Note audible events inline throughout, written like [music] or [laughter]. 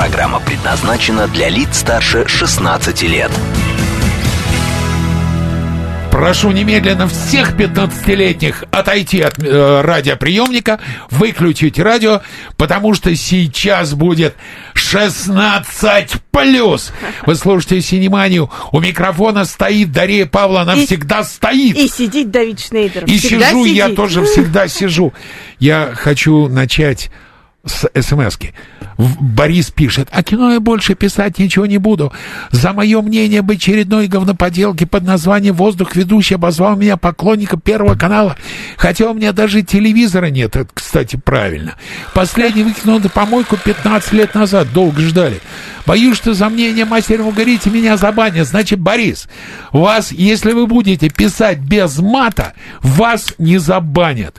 Программа предназначена для лиц старше 16 лет. Прошу немедленно всех 15-летних отойти от э, радиоприемника, выключить радио, потому что сейчас будет 16 плюс. Вы слушаете Синеманию. У микрофона стоит Дарья Павла, она И- всегда стоит. И сидит Давид Шнейдер. И Всегда сижу, я сидит. тоже всегда сижу. Я хочу начать с СМСки. В- Борис пишет, а кино я больше писать ничего не буду. За мое мнение об очередной говноподелке под названием «Воздух» ведущий обозвал меня поклонником Первого канала. Хотя у меня даже телевизора нет, это, кстати, правильно. Последний выкинул на помойку 15 лет назад, долго ждали. Боюсь, что за мнение мастера угорите меня забанят. Значит, Борис, вас, если вы будете писать без мата, вас не забанят.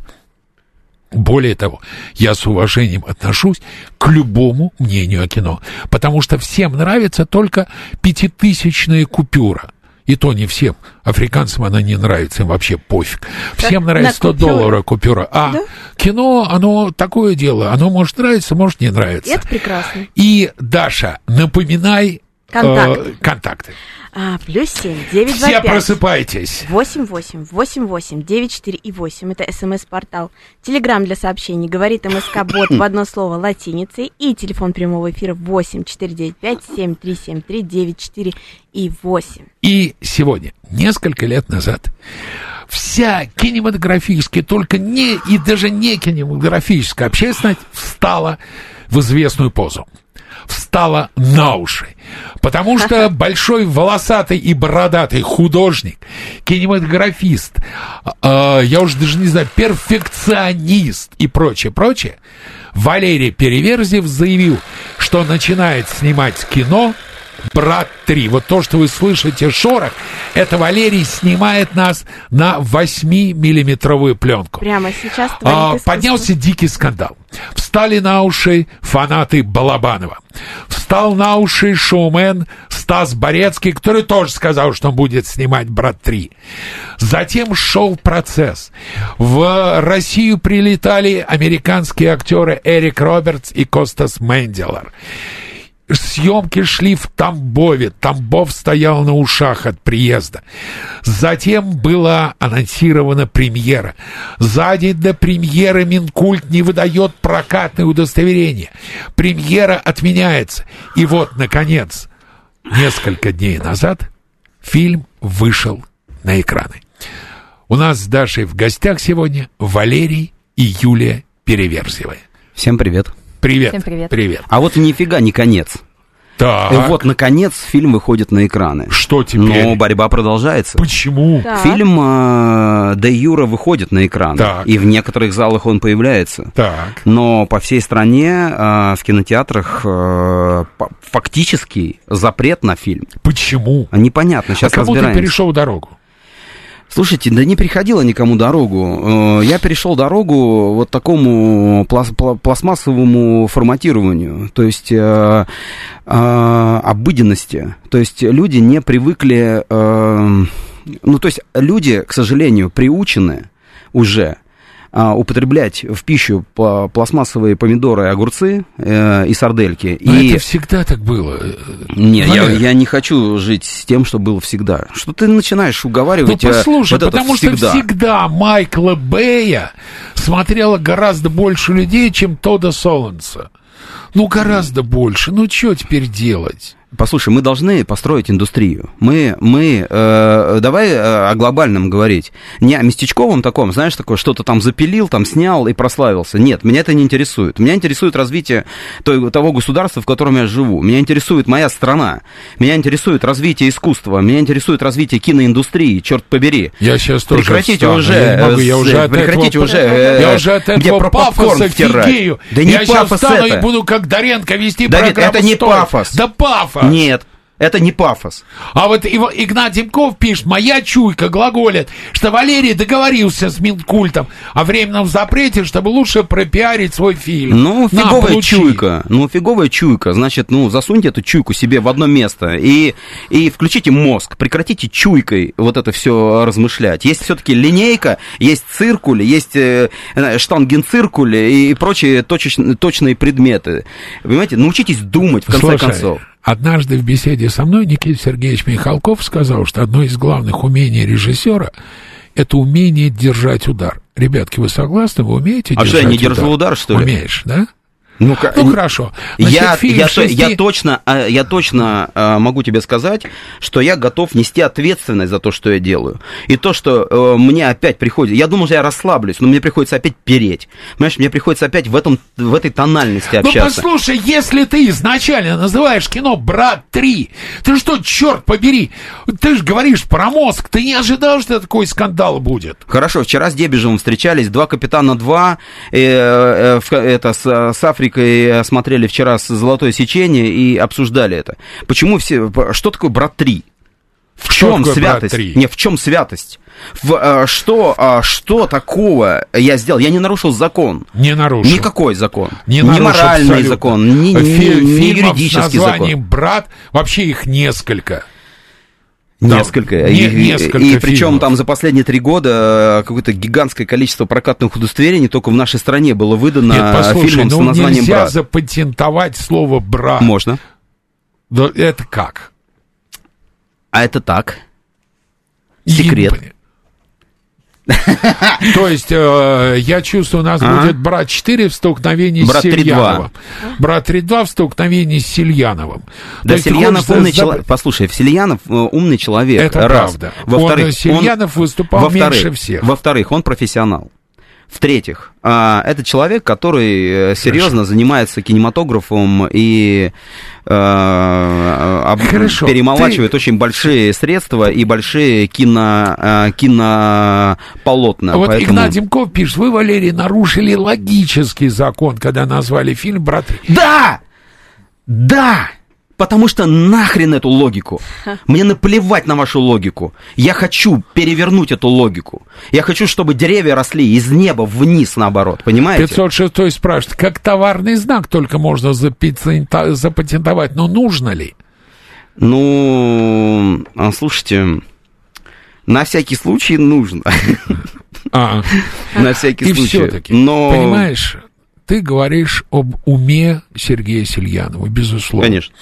Более того, я с уважением отношусь к любому мнению о кино, потому что всем нравится только пятитысячная купюра. И то не всем. Африканцам она не нравится, им вообще пофиг. Всем на нравится 100 купюры? долларов купюра. А Да? кино, оно такое дело. Оно может нравиться, может не нравиться. Это прекрасно. И, Даша, напоминай Контакты. э, контакты. А, плюс семь, девять Все два пять. просыпайтесь. 88 88 94 и 8. Это смс-портал. Телеграм для сообщений. Говорит МСК Бот в одно слово латиницей. И телефон прямого эфира 8 495 7373 94 и 8. И сегодня, несколько лет назад, вся кинематографическая, только не и даже не кинематографическая общественность встала в известную позу. Встала на уши. Потому что большой волосатый и бородатый художник, кинематографист, э, я уже даже не знаю, перфекционист и прочее, прочее, Валерий Переверзев заявил, что начинает снимать кино «Брат 3». Вот то, что вы слышите шорох, это Валерий снимает нас на 8-миллиметровую пленку. Прямо сейчас А, поднялся дикий скандал. Встали на уши фанаты Балабанова. Встал на уши шоумен Стас Борецкий, который тоже сказал, что он будет снимать «Брат 3». Затем шел процесс. В Россию прилетали американские актеры Эрик Робертс и Костас Менделер. Съемки шли в Тамбове. Тамбов стоял на ушах от приезда. Затем была анонсирована премьера. За день до премьеры Минкульт не выдает прокатное удостоверение. Премьера отменяется. И вот, наконец, несколько дней назад фильм вышел на экраны. У нас с Дашей в гостях сегодня Валерий и Юлия Переверзевая. Всем привет. Привет. Всем привет. Привет. А вот нифига не конец. Так. И вот, наконец, фильм выходит на экраны. Что теперь? Но борьба продолжается. Почему? Так. Фильм э, Де Юра выходит на экраны. Так. И в некоторых залах он появляется. Так. Но по всей стране э, в кинотеатрах э, фактически запрет на фильм. Почему? Непонятно, сейчас а кому ты разбираемся. перешел дорогу? Слушайте, да не переходила никому дорогу. Э, Я перешел дорогу вот такому плас- пла- пластмассовому форматированию, то есть э, э, обыденности. То есть люди не привыкли, ну то есть люди, к сожалению, приучены уже а, употреблять в пищу пла- пластмассовые помидоры огурцы э, и сардельки. Но и... это всегда так было. Не, я, я не хочу жить с тем, что было всегда. Что ты начинаешь Ну, уговаривать? э, послушай, вот потому что всегда. всегда Майкла Бэя смотрело гораздо больше людей, чем Тода Солонса. Ну, гораздо больше. Ну, что теперь делать? Послушай, мы должны построить индустрию. Мы, мы, э, давай э, о глобальном говорить. Не о местечковом таком, знаешь, такое, что-то там запилил, там снял и прославился. Нет, меня это не интересует. Меня интересует развитие той- того государства, в котором я живу. Меня интересует моя страна. Меня интересует развитие искусства. Меня интересует развитие киноиндустрии, черт побери. Я сейчас тоже Прекратите встану. уже, Я могу, я э, уже от прекратите этого, уже, э, я уже от этого про пафоса фигею. Да не я сейчас пафос встану это. и буду как Доренко вести Давид, программу это не «Стой». пафос. Да пафос. Нет. Это не пафос. А вот Игнат Демков пишет, моя чуйка глаголит, что Валерий договорился с Минкультом о временном запрете, чтобы лучше пропиарить свой фильм. Ну, На, фиговая получи. чуйка. Ну, фиговая чуйка. Значит, ну, засуньте эту чуйку себе в одно место и, и включите мозг. Прекратите чуйкой вот это все размышлять. Есть все-таки линейка, есть циркуль, есть э, штангенциркуль и, и прочие точеч- точные предметы. Понимаете, научитесь думать, в конце Слушай, концов. Однажды в беседе со мной Никита Сергеевич Михалков сказал, что одно из главных умений режиссера – это умение держать удар. Ребятки, вы согласны? Вы умеете А держать что, я не держу удар, что ли? Умеешь, да? Ну, ка- Ну, хорошо. Значит, я, фильм я, то- шести- я точно, а, я точно а, могу тебе сказать, что я готов нести ответственность за то, что я делаю. И то, что э, мне опять приходится... Я думал, что я расслаблюсь, но мне приходится опять переть. Понимаешь, мне приходится опять в, этом, в этой тональности Ну, общаться. послушай, если ты изначально называешь кино «Брат 3», ты что, черт побери, ты же говоришь про мозг, ты не ожидал, что такой скандал будет? Хорошо, вчера с Дебежевым встречались, два капитана 2, э, э, это с, с Африкой э, смотрели вчера «Золотое сечение» и обсуждали это. Почему все... Что такое «Брат 3»? В Что чем такое «Брат святость? 3»? Не, в чем святость? В, э, что, а, что такого я сделал? Я не нарушил закон. Не нарушил. Никакой закон. Не ни нарушил моральный абсолютно. закон, ни, ни- Фи- фильмов юридический с названием закон. «Брат», вообще их несколько. Да, Несколько. не- и, и- несколько и причем фильмов. там за последние три года э, какое-то гигантское количество прокатных удостоверений только в нашей стране было выдано Нет, послушай, фильмом с ну названием нельзя «Брат». запатентовать слово «брат». Можно. Да это как? А это так. Секрет. [laughs] То есть, э, я чувствую, у нас будет брат 4 в столкновении с 3-2. Сельяновым. Брат 3-2 в столкновении с Сельяновым. Да, Сельянов хочется умный человек. Послушай, Сельянов э, умный человек. Это правда. Во-вторых, Он, Сельянов выступал меньше всех. Во-вторых, он профессионал. В-третьих, а, это человек, который э, серьезно занимается кинематографом и э, об- Хорошо, перемолачивает очень большие средства и большие кино, э, кинополотна. Вот Поэтому- Игнат Демков пишет, вы, Валерий, нарушили логический закон, когда назвали фильм «Брат 3». Да! Да! Потому что нахрен эту логику. Мне наплевать на вашу логику. Я хочу перевернуть эту логику. Я хочу, чтобы деревья росли из неба вниз, наоборот. Понимаете? 506 спрашивает, как товарный знак только можно запатентовать, но нужно ли? Ну, а, слушайте, на всякий случай нужно. А, [laughs] На всякий и случай. все-таки, Но... понимаешь, ты говоришь об уме Сергея Сельянова, безусловно. Конечно.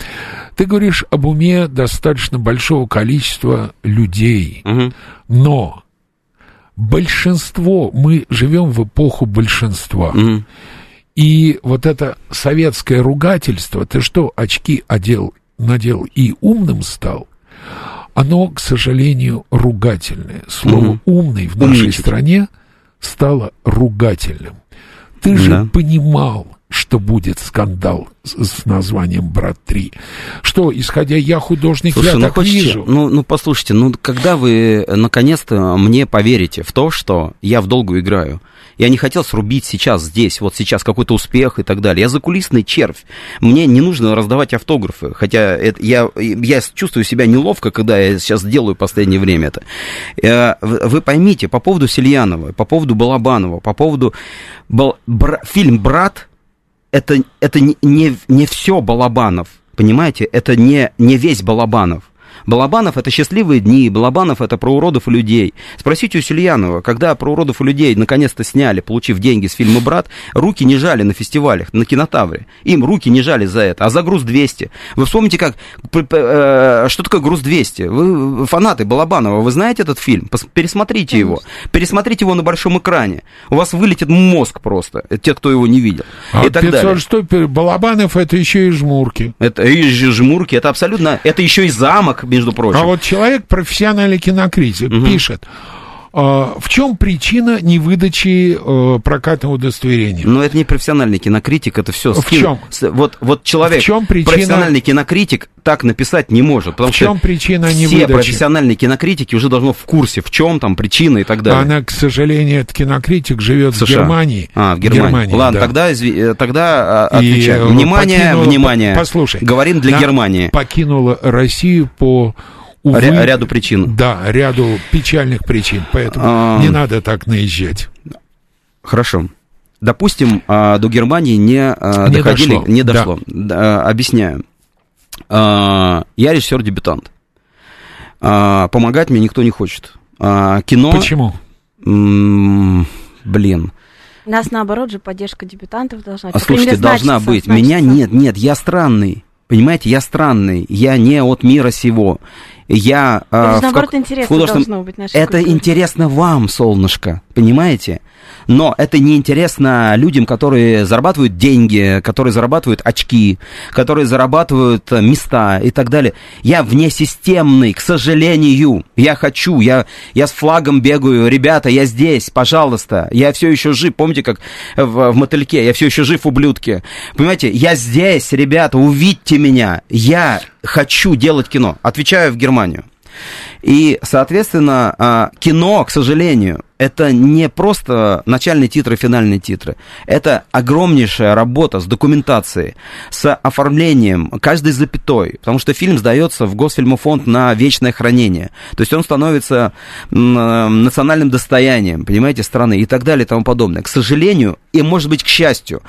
Ты говоришь об уме достаточно большого количества людей, Мгм. но большинство, мы живем в эпоху большинства. Мгм. И вот это советское ругательство, ты что, очки одел, надел и умным стал? Оно, к сожалению, ругательное. Слово Мгм. умный в нашей Умничать. стране стало ругательным. Ты же Да. понимал, что будет скандал с, с названием «Брат 3». Что, исходя я художник, Слушай, я ну так хочете, вижу. ну, ну послушайте, ну когда вы э, наконец-то мне поверите в то, что я в долгу играю? Я не хотел срубить сейчас здесь, вот сейчас какой-то успех и так далее. Я закулисный червь. Мне не нужно раздавать автографы, хотя это, я, я чувствую себя неловко, когда я сейчас делаю последнее время это. Э, вы поймите, по поводу Сельянова, по поводу Балабанова, по поводу... Бал- бра- фильм «Брат» это, это не, не, не все Балабанов, понимаете? Это не, не весь Балабанов. Балабанов это счастливые дни, Балабанов это про уродов и людей. Спросите у Сельянова, когда про уродов и людей наконец-то сняли, получив деньги с фильма «Брат», руки не жали на фестивалях, на кинотавре. Им руки не жали за это, а за груз 200. Вы вспомните, как, э, что такое груз 200? Вы фанаты Балабанова, вы знаете этот фильм? Пересмотрите его. Пересмотрите его на большом экране. У вас вылетит мозг просто, э, те, кто его не видел. А и так далее. 506 Балабанов это еще и жмурки. Это и жмурки, это абсолютно, это еще и замок, между прочим. А вот человек, профессиональный кинокритик, Мгм. пишет, в чем причина невыдачи э, прокатного удостоверения? Но это не профессиональный кинокритик, это все. В чем? Вот, вот человек, В чем причина- профессиональный кинокритик, так написать не может. Потому В чем что причина все невыдачи? профессиональные кинокритики уже должны в курсе, в чем там причина и так далее. Она, к сожалению, этот кинокритик живет в, США. Германии. А, в Германии. Ладно, да. тогда, изви- э, тогда а, И, э, Внимание, покинула- внимание. по- Послушай. Говорим для Германии. Покинула Россию по увы, Ря- ряду причин. Да, ряду печальных причин. Поэтому А. не надо так наезжать. Хорошо. Допустим, а, до Германии не, а, Не доходили, дошло. не дошло. Да, объясняю. А, Я режиссер-дебютант. Помогать мне никто не хочет. Кино... Почему? Блин. Нас, наоборот же, поддержка дебютантов должна А крайней слушайте, должна быть. Меня нет, нет, я странный. Понимаете, я странный. Я не от мира сего. Я... В наоборот, как- интересно в художественном- должно быть Это культуре. интересно вам, солнышко, понимаете? Но это не интересно людям, которые зарабатывают деньги, которые зарабатывают очки, которые зарабатывают э, места и так далее. Я внесистемный, к сожалению. Я хочу, я, я с флагом бегаю. Ребята, я здесь, пожалуйста. Я все еще жив. Помните, как в, в мотыльке? Я все еще жив, ублюдки. Понимаете, я здесь, ребята, увидьте меня. Я хочу делать кино. Отвечаю в Германию. И, соответственно, а, кино, к сожалению, это не просто начальные титры, финальные титры. Это огромнейшая работа с документацией, с оформлением каждой запятой. Потому что фильм сдается в Госфильмофонд на вечное хранение. То есть он становится э, национальным достоянием, понимаете, страны и так далее и тому подобное. К сожалению, и, может быть, к счастью,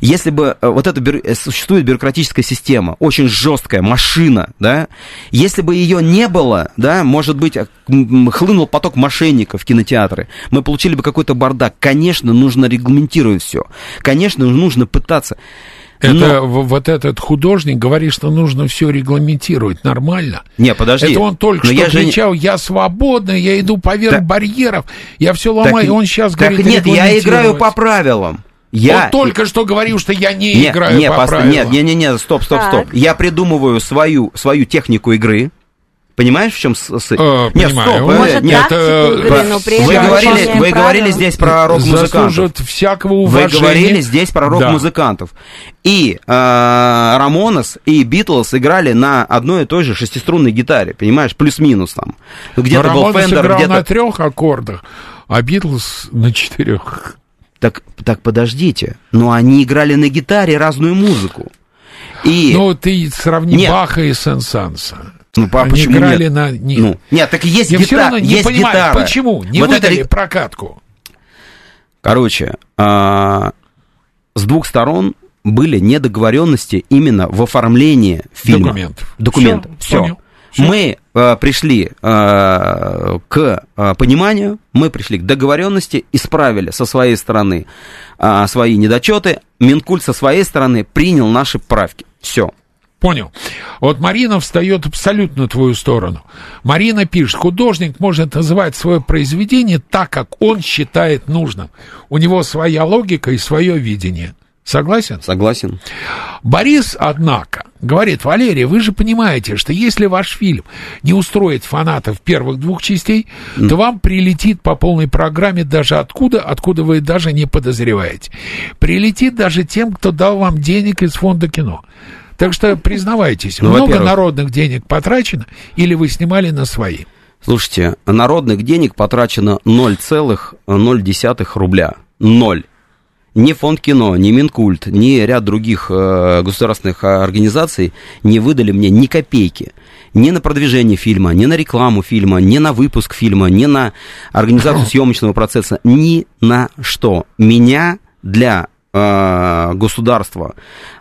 если бы э, вот эта бюро- э, существует бюрократическая система, очень жесткая машина, да, если бы ее не было, да, может быть, э, хлынул поток мошенников в кинотеатры, мы получили бы какой-то бардак. Конечно, нужно регламентировать все. Конечно, нужно пытаться. Это Но- вот этот художник говорит, что нужно все регламентировать нормально. Не, подожди. Это он только Но что я же кричал, я свободный, я иду поверх Так- барьеров, я все Так- ломаю, и он сейчас так говорит нет, я играю по правилам. Я... Он только что говорил, что я не, Не, играю не, по пос- правилам. Нет, не, не, не, стоп, стоп, стоп. Так. Я придумываю свою, свою технику игры. Понимаешь, в чем с... с- Э, Нет, понимаю. стоп, Может, э, Может, нет. это- игры, но при Вы говорили, вы говорили здесь про рок-музыкантов. Всякого Вы уважения. говорили здесь про рок-музыкантов. И э, Рамонес и Битлз играли на одной и той же шестиструнной гитаре, понимаешь, плюс-минус там. Где-то был Фендер, играл где-то... на трех аккордах, а Битлз на четырех. Так, так подождите, но они играли на гитаре разную музыку. И... Ну, ты сравни Нет. Баха и Сен-Санса. Ну, а Они почему играли нет? на... не- Ну, нет, так есть Я все гитара, равно не есть понимаю, гитара. почему не Вот это выдали ре- прокатку. Короче, а, с двух сторон были недоговоренности именно в оформлении фильма. Документов. Документов. Всё, Все. понял. Всё. Мы а, пришли а, к а, пониманию, мы пришли к договоренности, исправили со своей стороны а, свои недочеты. Минкульт со своей стороны принял наши правки. Все. Понял. Вот Марина встает абсолютно твою сторону. Марина пишет, художник может называть свое произведение так, как он считает нужным. У него своя логика и свое видение. Согласен? Согласен. Борис, однако, говорит, Валерий, вы же понимаете, что если ваш фильм не устроит фанатов первых двух частей, то вам прилетит по полной программе даже откуда, откуда вы даже не подозреваете. Прилетит даже тем, кто дал вам денег из фонда кино. Так что признавайтесь, Ну, много народных денег потрачено или вы снимали на свои? Слушайте, народных денег потрачено 0,0 рубля. Ноль. Ни фонд кино, ни Минкульт, ни ряд других э, государственных организаций не выдали мне ни копейки. Ни на продвижение фильма, ни на рекламу фильма, ни на выпуск фильма, ни на организацию [laughs] съемочного процесса, ни на что. Меня для государства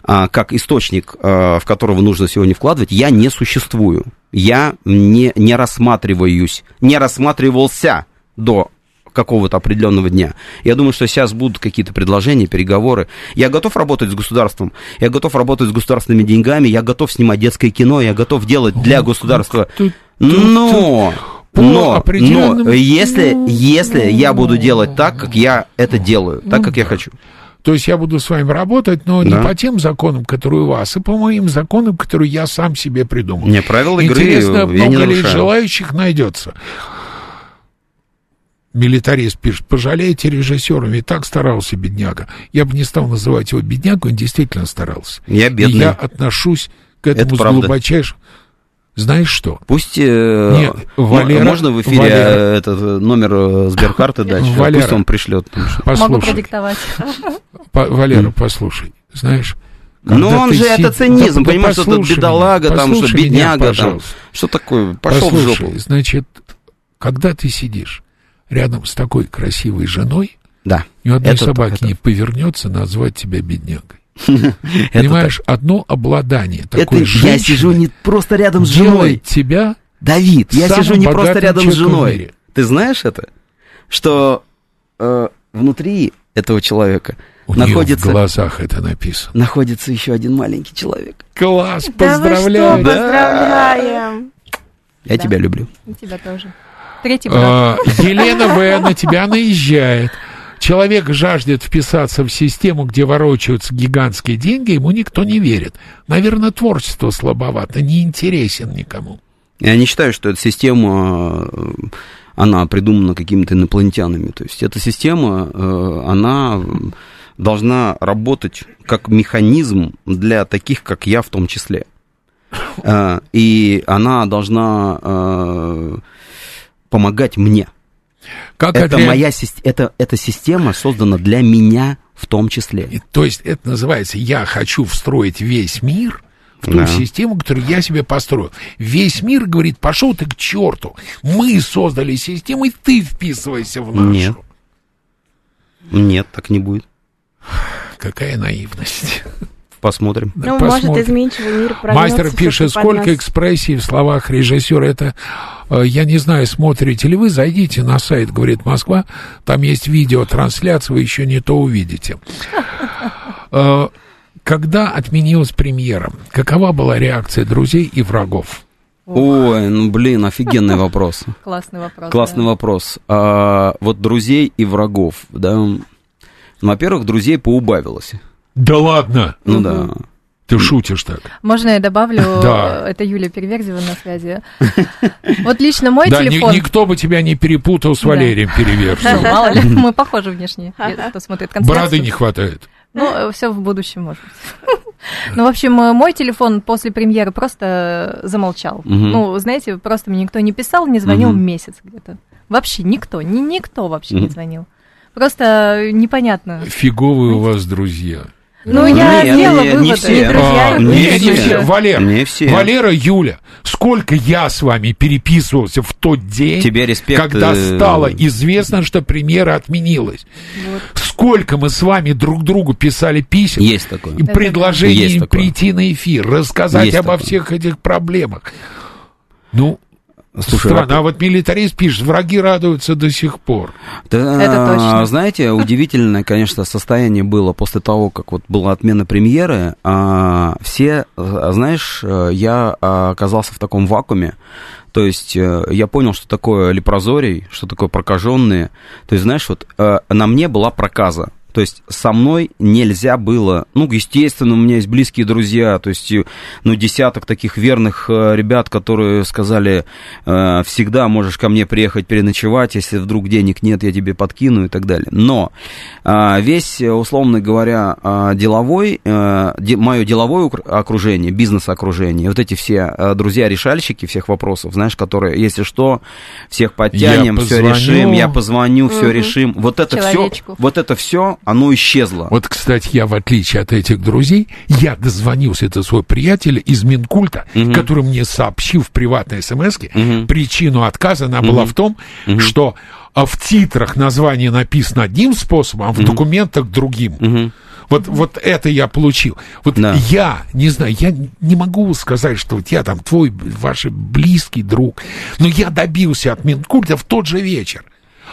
а, как источник, э, в которого нужно сегодня вкладывать, я не существую. Я не, не рассматриваюсь, не рассматривался до какого-то определенного дня. Я думаю, что сейчас будут какие-то предложения, переговоры. Я готов работать с государством, я готов работать с государственными деньгами, я готов снимать детское кино, я готов делать для государства. Но, по но, определенным- но, если, если я буду делать так, как я это делаю, так, как я хочу. То есть я буду с вами работать, но Да. не по тем законам, которые у вас, а по моим законам, которые я сам себе придумал. Не, правила игры Интересно, я не много ли желающих найдется? милитарист пишет, пожалейте режиссера, ведь так старался бедняга. Я бы не стал называть его беднягой, он действительно старался. Я бедный. И я отношусь к этому Это с правда. глубочайшим... Знаешь что? Пусть э, Нет, Валера- можно в эфире Валера- э, этот э, номер э, сберкарты дать? Валера. Пусть он пришлет. что- Могу Послушай, продиктовать. по- Валера, послушай, знаешь... Ну, когда он же си- это цинизм, Да понимаешь, что это послушай бедолага, меня, там, что послушай меня, бедняга, там. Что такое? Пошел в Послушай, жопу. значит, когда ты сидишь рядом с такой красивой женой, Да. ни одной Это собаки так, не повернется назвать тебя беднягой. [laughs] Понимаешь, одно обладание так. такой Это я сижу не просто рядом с женой. тебя Давид, я сижу не просто рядом с женой. Ты знаешь это? Что э, внутри этого человека У находится, в глазах это написано. находится еще один маленький человек. Класс, Да вы поздравляю. что, поздравляем. Я Да. тебя люблю. И тебя тоже. Третий брат. А, Елена В. на тебя наезжает. Человек жаждет вписаться в систему, где ворочаются гигантские деньги, ему никто не верит. Наверное, творчество слабовато, не интересен никому. Я не считаю, что эта система, э, она придумана какими-то инопланетянами. То есть эта система, э, она должна работать как механизм для таких, как я в том числе. Э, И она должна помогать мне. Как Это отре- моя это, эта система создана для меня в том числе. И, То есть это называется «я хочу встроить весь мир» в ту Да. систему, которую я себе построил. Весь мир говорит, пошел ты к черту. Мы создали систему, и ты вписывайся в нашу. Нет. Нет, так не будет. Какая наивность. Посмотрим. Ну, Посмотрим. может, изменчивый мир Мастер пишет, сколько нас. экспрессий в словах режиссера. Это, э, я не знаю, смотрите ли вы, зайдите на сайт, говорит Москва, там есть видеотрансляция, вы еще не то увидите. [laughs] Э, Когда отменилась премьера, какова была реакция друзей и врагов? Ой, ну блин, офигенный вопрос. [laughs] Классный вопрос. Классный да. вопрос. А, вот друзей и врагов, да. Ну, Во-первых, друзей поубавилось. Да ладно, Ну да. ты шутишь так. Можно я добавлю? [laughs] Да. Это Юлия Переверзева на связи. Вот лично мой да, ни- телефон... никто бы тебя не перепутал с Да. Валерием Ну, Переверзевым. [laughs] мало ли, мы похожи внешне, кто смотрит Бороды трансляцию. не хватает. Ну, все в будущем, может быть. [laughs] Ну, в общем, э, мой телефон после премьеры просто замолчал. Мгм. Ну, знаете, просто мне никто не писал, не звонил Мгм. месяц где-то. Вообще никто, ни, никто вообще не Мгм. звонил. Просто непонятно. Фиговые у вас друзья. Ну, я Не, сделала не, не выводы. все. Не друзья, А, не не, не друзья. все. Валер, Не все. Валера, Юля, сколько я с вами переписывался в тот день, Тебе респект. когда э, стало известно, что премьера отменилась. Вот. Сколько мы с вами друг другу писали писем Есть такое. и такое. прийти на эфир, рассказать Есть обо такое. всех этих проблемах. Ну, Слушай, странно. А вот милитарист пишет, враги радуются до сих пор. Да, Это точно. Знаете, [laughs] удивительное, конечно, состояние было после того, как вот была отмена премьеры. А, все, а, знаешь, э, я а, оказался в таком вакууме. То есть э, я понял, что такое лепрозорий, что такое прокаженные. То есть, знаешь, вот э, на мне была проказа. То есть со мной нельзя было, ну, естественно, у меня есть близкие друзья, то есть, и, ну, десяток таких верных э, ребят, которые сказали, э, всегда можешь ко мне приехать переночевать, если вдруг денег нет, я тебе подкину и так далее. Но весь, э, условно говоря, деловой, мое деловое окружение, бизнес-окружение, вот эти все э, друзья-решальщики всех вопросов, знаешь, которые, если что, всех подтянем, все решим, я позвоню, все Мгм. решим. Вот это все, Человечку. вот это все, оно исчезло. Вот, кстати, я, в отличие от этих друзей, я дозвонился, это свой приятель из Минкульта, Мгм. который мне сообщил в приватной смс Мгм. причину отказа, она была в том, Мгм. что а, в титрах название написано одним способом, а в документах другим. Мгм. Вот, вот это я получил. Вот Да. я, не знаю, я не могу сказать, что вот я там твой, ваш близкий друг, но я добился от Минкульта в тот же вечер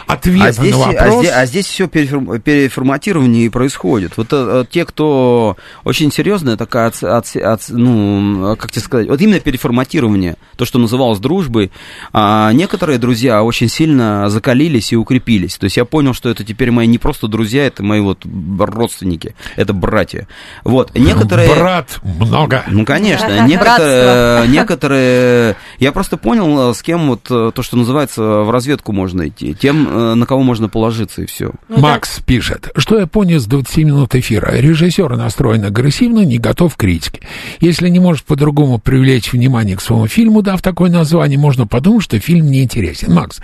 ответа А здесь, на а вопрос. здесь, а здесь все переформатирование и происходит. Вот э, э, те, кто очень серьезная такая, от, от- от- ну, как тебе сказать, вот именно переформатирование, то, что называлось дружбой, а некоторые друзья очень сильно закалились и укрепились. То есть я понял, что это теперь мои не просто друзья, это мои вот родственники, это братья. Вот, некоторые... Брат много. Ну, конечно. [laughs] Некоторые, [laughs] некоторые... Я просто понял, с кем вот э, то, что называется, в разведку можно идти. Тем, э, на кого можно положиться, и все. Ну, Макс пишет, что японец 20 минут эфира. Режиссер настроен агрессивно, не готов к критике. Если не может по-другому привлечь внимание к своему фильму, дав такое название, можно подумать, что фильм неинтересен. Макс,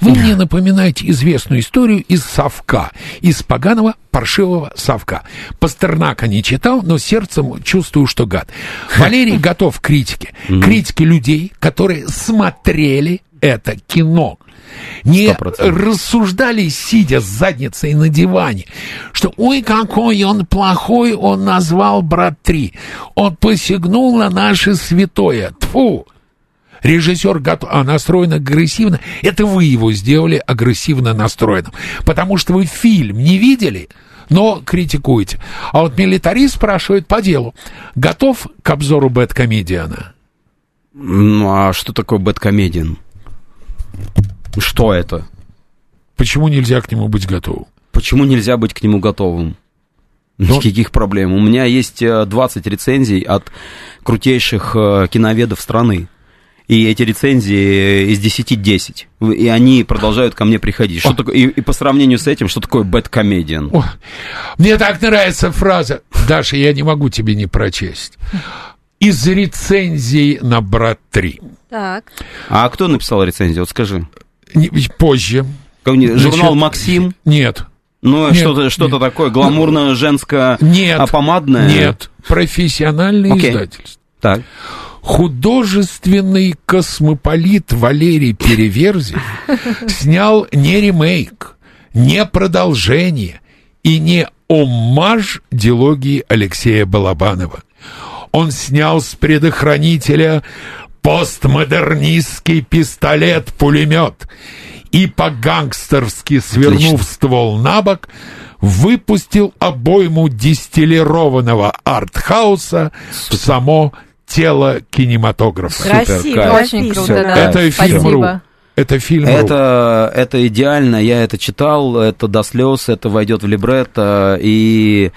вы мне напоминаете известную историю из совка, из поганого паршивого совка. Пастернака не читал, но сердцем чувствую, что гад. Валерий [laughs] готов к критике. Критике людей, которые смотрели это кино. Не 100%. рассуждали, сидя с задницей на диване, что ой, какой он плохой, он назвал брат три. Он посягнул на наше святое. Тфу. Режиссер готов, а настроен агрессивно. Это вы его сделали агрессивно настроенным. Потому что вы фильм не видели, но критикуете. А вот милитарист спрашивает по делу. Готов к обзору Бэткомедиана? Ну, а что такое бэткомедиан? Что это? Почему нельзя к нему быть готовым? Почему нельзя быть к нему готовым? Ну- Никаких проблем. У меня есть э, 20 рецензий от крутейших э, киноведов страны. И эти рецензии из 10 10. И они продолжают ко мне приходить. Что О. такое, и, и по сравнению с этим, что такое бэткомедиан? О, мне так нравится фраза. Даша, я не могу тебе не прочесть. Из рецензий на «Брат 3». Так. А кто написал рецензию? Вот скажи. Не- Позже. Значит, Журнал «Максим»? Нет. Ну, Нет, что-то, что-то нет. такое гламурно-женское, а помадное? Нет. Профессиональное Окей. издательство. Так. Художественный космополит Валерий Переверзев [laughs] снял не ремейк, не продолжение и не оммаж дилогии Алексея Балабанова. Он снял с предохранителя постмодернистский пистолет-пулемет и по-гангстерски, свернув ствол на бок, выпустил обойму дистиллированного артхауса в само тело кинематографа. Красиво. Очень круто, да. Это фильм.ру. Спасибо. Это фильм. Это, это идеально, я это читал, это до слез, это войдет в либретто, и...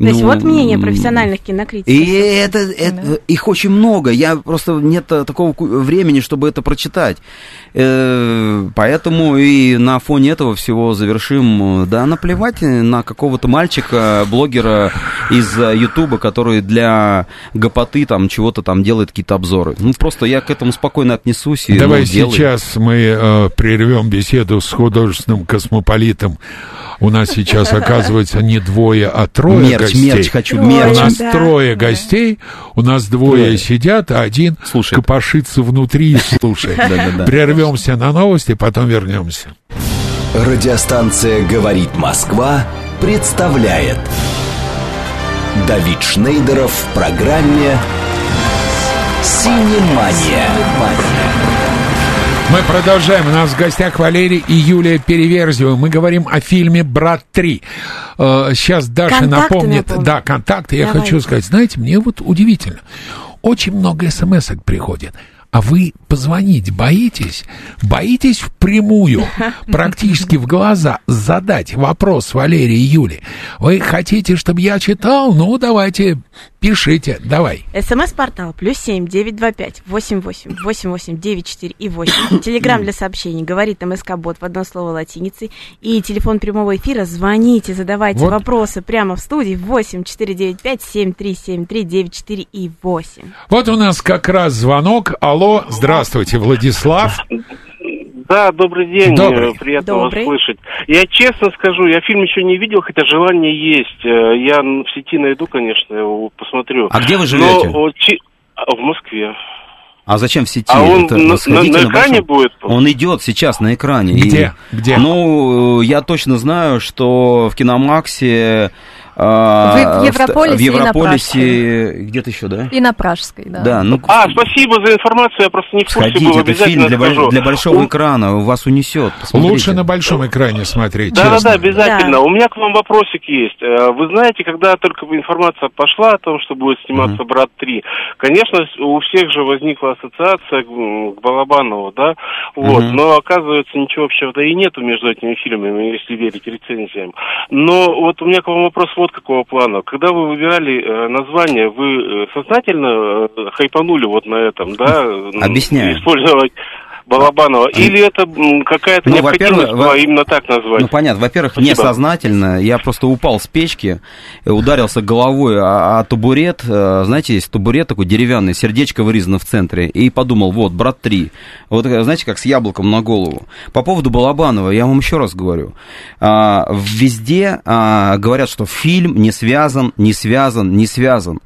То есть ну, вот мнение профессиональных кинокритиков. И это, это- их очень много, я просто нет такого ку- времени, чтобы это прочитать. Э, Поэтому и на фоне этого всего завершим. Да, наплевать на какого-то мальчика, блогера из э, Ютуба, который для гопоты там чего-то там делает какие-то обзоры. Ну, просто я к этому спокойно отнесусь и Давай ну, делаю. сейчас мы э, прервем беседу с художественным космополитом. У нас сейчас, оказывается, не двое, а трое мерч, гостей. мерч хочу, Трое. У мерч. нас Да, трое да. гостей, у нас двое Трое. сидят, а один Слушает. копошится внутри и слушает. [laughs] Прервемся на новости, потом вернемся. Радиостанция «Говорит Москва» представляет Давид Шнейдеров в программе «Синемания». Мы продолжаем. У нас в гостях Валерий и Юлия Переверзева. Мы говорим о фильме «Брат 3». Э, Сейчас Даша Контакты напомнит. напомни. Да, контакты. Я Давай. хочу сказать, знаете, мне вот удивительно. Очень много смс приходит. А вы позвонить боитесь? Боитесь впрямую, [laughs] практически в глаза, задать вопрос Валерии и Юле? Вы хотите, чтобы я читал? Ну, давайте, пишите, давай. СМС-портал плюс семь девять два пять восемь восемь восемь восемь девять четыре и восемь. [coughs] Телеграмм для сообщений говорит МСК Бот в одно слово латиницей. И телефон прямого эфира. Звоните, задавайте Вот. вопросы прямо в студии восемь четыре девять пять семь три семь три девять четыре и восемь. Вот у нас как раз звонок. Алло, здравствуйте, Владислав. Да, добрый день, Добрый. э, приятно Добрый. вас слышать. Я честно скажу, я фильм еще не видел, хотя желание есть. Э, Я в сети найду, конечно, его посмотрю. А где вы Но живете? чи- а, в Москве. А зачем в сети? А он Это на, на- на экране большом- будет? Он идет сейчас на экране. Где? И- Где? Ну, я точно знаю, что в Киномаксе... а, В Европолисе в и на Европолисе, где-то еще, да? И на Пражской, да. Да, ну, А, спасибо за информацию, я просто не в курсе сходите, был, это обязательно фильм для, скажу. для большого У- экрана, вас унесет. посмотрите. Лучше на большом экране смотреть, Да, да, честно. да, обязательно. Да. У меня к вам вопросик есть. Э, Вы знаете, когда только информация пошла о том, что будет сниматься «Брат 3», конечно, у всех же возникла ассоциация к Балабанову, да? Вот. Мгм. Но оказывается, ничего общего-то и нету между этими фильмами, если верить рецензиям. Но вот у меня к вам вопрос вот какого плана. Когда вы выбирали э, название, вы э, сознательно э, хайпанули вот на этом, да? Объясняю. Использовать Балабанова, или это какая-то Ну, необходимость во- именно так назвать? Ну, понятно. Во-первых, Спасибо. несознательно. Я просто упал с печки, э, ударился головой о, о табурет. Э, Знаете, есть табурет такой деревянный, сердечко вырезано в центре. И подумал, вот, брат 3. Вот, э, знаете, как с яблоком на голову. По поводу Балабанова, я вам еще раз говорю. А, Везде а, говорят, что фильм не связан, не связан, не связан.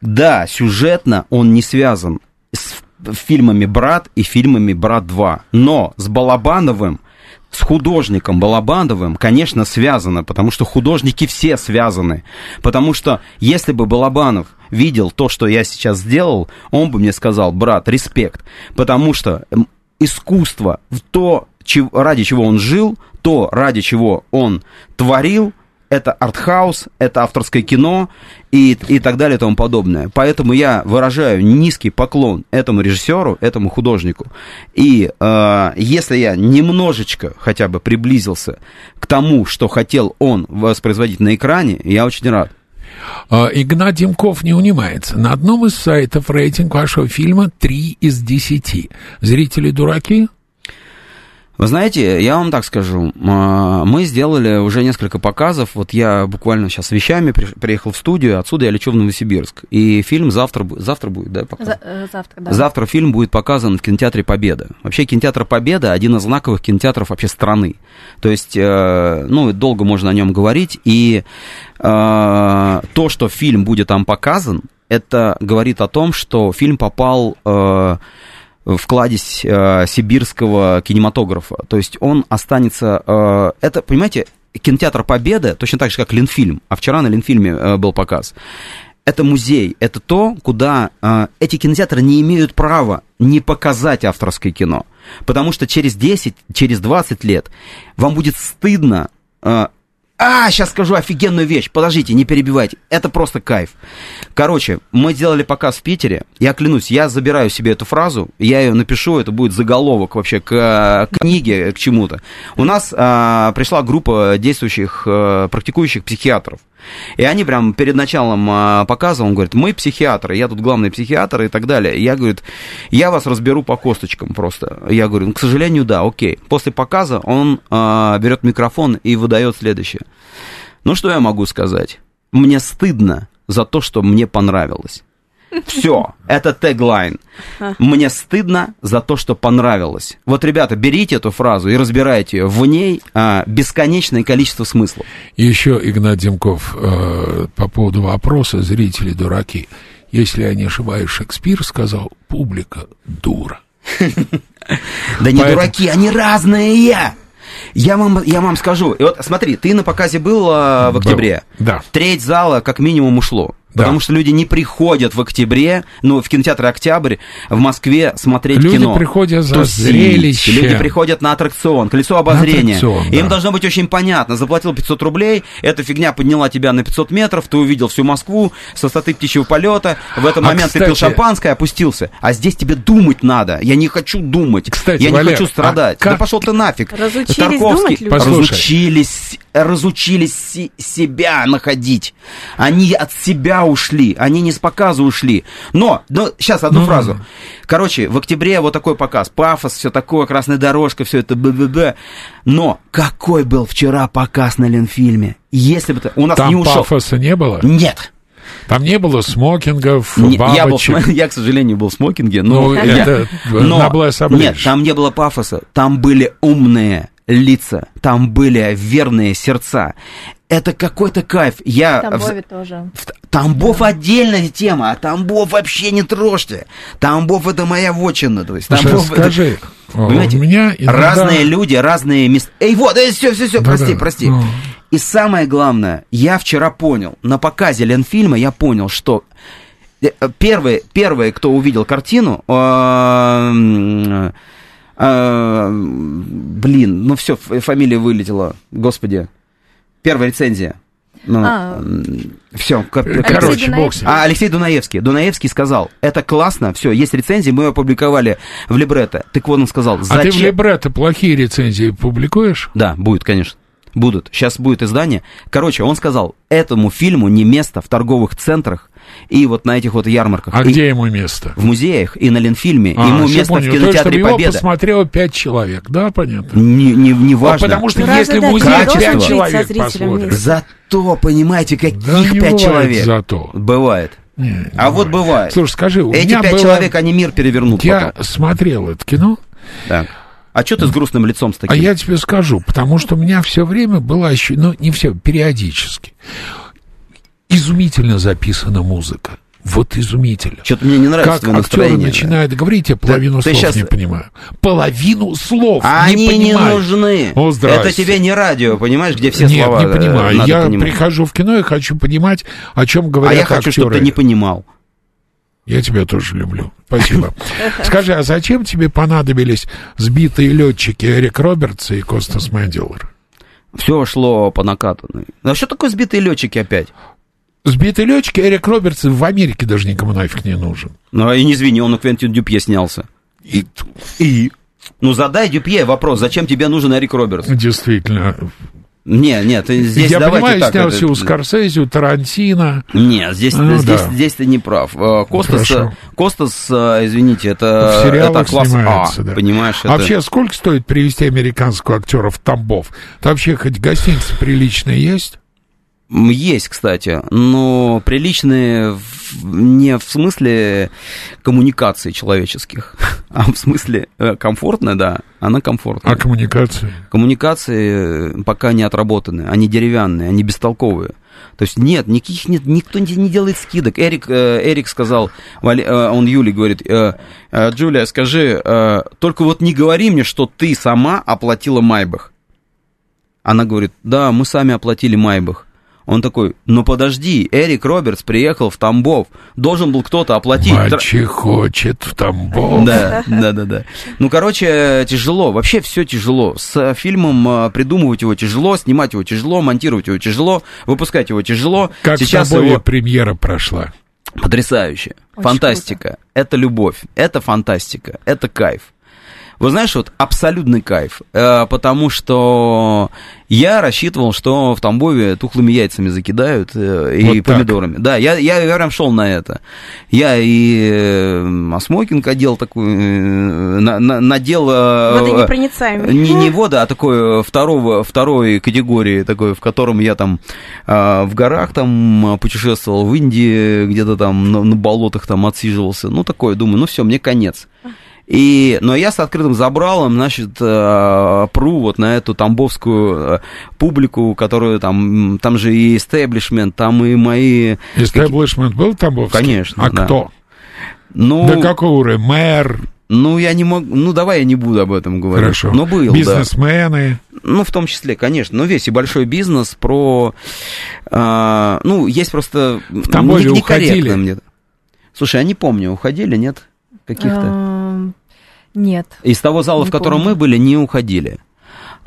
Да, сюжетно он не связан с фильмами «Брат» и фильмами «Брат 2». Но с Балабановым, с художником Балабановым, конечно, связано, потому что художники все связаны. Потому что если бы Балабанов видел то, что я сейчас сделал, он бы мне сказал, брат, респект. Потому что искусство, то, ради чего он жил, то, ради чего он творил, это артхаус, это авторское кино и, и так далее и тому подобное. Поэтому я выражаю низкий поклон этому режиссеру, этому художнику. И э, если я немножечко хотя бы приблизился к тому, что хотел он воспроизводить на экране, я очень рад. А, Игнат Демков не унимается. На одном из сайтов рейтинг вашего фильма 3 из 10. Зрители дураки? Вы знаете, я вам так скажу, а, мы сделали уже несколько показов, вот я буквально сейчас с вещами при- приехал в студию, отсюда я лечу в Новосибирск, и фильм завтра, завтра будет, да, показ? За- э, завтра, да. Завтра фильм будет показан в кинотеатре Победа. Вообще кинотеатр Победа один из знаковых кинотеатров вообще страны. То есть, э, ну, долго можно о нем говорить. И э, то, что фильм будет там показан, это говорит о том, что фильм попал в э, сибирского кинематографа. То есть он останется... э, это, понимаете, кинотеатр Победа, точно так же, как Ленфильм, а вчера на Ленфильме э, был показ, это музей, это то, куда э, эти кинотеатры не имеют права не показать авторское кино. Потому что через 10, через 20 лет вам будет стыдно... э, а, сейчас скажу офигенную вещь. Подождите, не перебивайте. Это просто кайф. Короче, мы сделали показ в Питере. Я клянусь, я забираю себе эту фразу, я ее напишу, это будет заголовок вообще к, к книге, к чему-то. У нас а, пришла группа действующих, э, практикующих психиатров. И они прям перед началом а, показа, он говорит, мы психиатры, я тут главный психиатр и так далее. Я, говорит, я вас разберу по косточкам просто. Я говорю, ну, к сожалению, да, окей. После показа он а, берет микрофон и выдает следующее. Ну, что я могу сказать? Мне стыдно за то, что мне понравилось. Все, [laughs] это теглайн. Мне стыдно за то, что понравилось. Вот, ребята, берите эту фразу и разбирайте ее. В ней а, бесконечное количество смыслов. И еще, Игнат Демков, э, по поводу вопроса «Зрители дураки». Если я не ошибаюсь, Шекспир сказал «публика дура». [laughs] Да не дураки, они разные. Я вам, я вам скажу. И вот смотри, ты на показе был а, в Был, октябре. да. Треть зала как минимум ушло. Да. Потому что люди не приходят в октябре, ну, в кинотеатр «Октябрь» в Москве смотреть Люди кино. приходят за Тусить. зрелищем. Люди приходят на аттракцион, колесо обозрения. аттракцион, Им да. должно быть очень понятно. Заплатил 500 рублей, эта фигня подняла тебя на 500 метров, ты увидел всю Москву с высоты птичьего полета, в этот А, момент ты пил кстати- шампанское, опустился. А здесь тебе думать надо. Я не хочу думать. Кстати, Я Валер, не хочу страдать. а как- Да пошел ты нафиг. Разучились Тарковский. думать люди? Разучились, разучились си- себя находить. Они от себя ушли, они не с показа ушли. Но, но сейчас одну Ну, фразу. Короче, в октябре вот такой показ. Пафос, все такое, красная дорожка, все это б-б-б. Но какой был вчера показ на Ленфильме? Если бы. У нас Там не ушел... пафоса не было? Нет. Там не было смокингов, Не- я, был, [laughs] я, к сожалению, был в смокинге, но... Ну, я- это [laughs] Блэс Нет, там не было пафоса, там были умные лица, там были верные сердца. Это какой-то кайф. Я... В в- Тамбове тоже. в- Тамбов отдельная тема, а Тамбов вообще не трожьте. Тамбов это моя вотчина. То есть, Тамбов это- скажи, Понимаете? у меня иногда- Разные люди, разные места. Эй, вот, все, все, все, Да-да, прости, прости. ну. И самое главное, я вчера понял, на показе Ленфильма я понял, что э, первые, первые, кто увидел картину, э, э, блин, ну все, фамилия вылетела, господи, первая рецензия. Ну, А. все, Алексей Короче, Дунаевский. бог с ним. а, Алексей Дунаевский. Дунаевский сказал, это классно, все, есть рецензии, мы ее опубликовали в либретто. Так вот он сказал, А зачем... ты в либретто плохие рецензии публикуешь? Да, будет, конечно. Будут. Сейчас будет издание. Короче, он сказал, этому фильму не место в торговых центрах и вот на этих вот ярмарках. А И где ему место? В музеях и на Ленфильме. А, Ему место понял. в То кинотеатре его Победа. посмотрело пять человек, да, понятно? Не, не, не А важно. потому что разве если в музее пять человек посмотрят. Зато, понимаете, каких Да пять бывает человек? зато. Бывает. Не, не А вот бывает. Слушай, скажи, у Эти меня пять было- человек, они мир перевернут Я потом. смотрел это кино, Да. А что ты с грустным лицом с таким? а я тебе скажу, потому что у меня все время было ощущение, ну, не все, периодически. Изумительно записана музыка. Вот изумительно. Что-то мне не нравится Как актеры начинают говорить, я половину ты слов щас- не понимаю. Половину слов А не они не понимаю. нужны. О. Это тебе не радио, понимаешь, где все Нет, слова не э, понимаю. я понимать. прихожу в кино и хочу понимать, о чем А говорят я хочу, чтобы актеры. ты не понимал. Я тебя тоже люблю. Спасибо. [laughs] Скажи, а зачем тебе понадобились сбитые летчики Эрик Робертс и Костас Мэдилор? Все шло по накатанной. А что такое сбитые летчики опять? Сбитые летчики Эрик Робертс в Америке даже никому нафиг не нужен. Ну, и не извини, он у Квентин Дюпье снялся. И И? Ну, задай Дюпье вопрос, зачем тебе нужен Эрик Робертс? действительно. Не, нет, здесь я понимаю, так. снялся это- у Скорсезе, у Тарантино. Нет, здесь, Ну, здесь, да. здесь ты не прав. Э, Костас, Хорошо. Костас, э, извините, это, это класс снимается, А, да. понимаешь? А это- Вообще, сколько стоит привезти американского актера в Тамбов? Там вообще хоть гостиницы приличные есть? Есть, кстати, но приличные не в смысле коммуникаций человеческих, а в смысле э, комфортная, да, она комфортная. А коммуникации? Коммуникации э, пока не отработаны, они деревянные, они бестолковые. То есть нет, никаких нет, никто не, делает скидок. Эрик, э, Эрик сказал, он Юле говорит, Джулия, скажи, только вот не говори мне, что ты сама оплатила Майбах. Она говорит, да, мы сами оплатили Майбах. Он такой, ну подожди, Эрик Робертс приехал в Тамбов, должен был кто-то оплатить. Мальчик хочет в Тамбов. Да, да, да, да. Ну, короче, тяжело. Вообще все тяжело. С фильмом э, придумывать его тяжело, снимать его тяжело, монтировать его тяжело, выпускать его тяжело. Как Сейчас с тобой его премьера прошла? потрясающе. Очень фантастика. Это любовь. Это фантастика. Это кайф. Вы знаешь, вот абсолютный кайф, э, потому что я рассчитывал, что в Тамбове тухлыми яйцами закидают э, и Вот так. помидорами. Да, я, я, я прям шел на это. Я и э, а смокинг одел такой, на- на- надел... Водонепроницаемый. не, не вода, а такой второго, второй категории, такой, в котором я там в горах там путешествовал, в Индии где-то там на, на болотах там отсиживался. Ну, такое, думаю, ну все, мне конец. И, но я с открытым забралом, значит, э, пру вот на эту тамбовскую э, публику, которую там, там же и истеблишмент, там и мои... Истеблишмент был Тамбовский? Конечно, А да. кто? Ну, Да какого уровня? Мэр? ну, я не могу, ну, давай я не буду об этом говорить. Хорошо. Но был, да. Бизнесмены? Ну, в том числе, конечно. Но весь и большой бизнес про... а, ну, есть просто... В Тамбове уходили? Мне. Слушай, я не помню, уходили, нет? Каких-то? Эм, Нет. Из того зала, в котором помню. мы были, не уходили.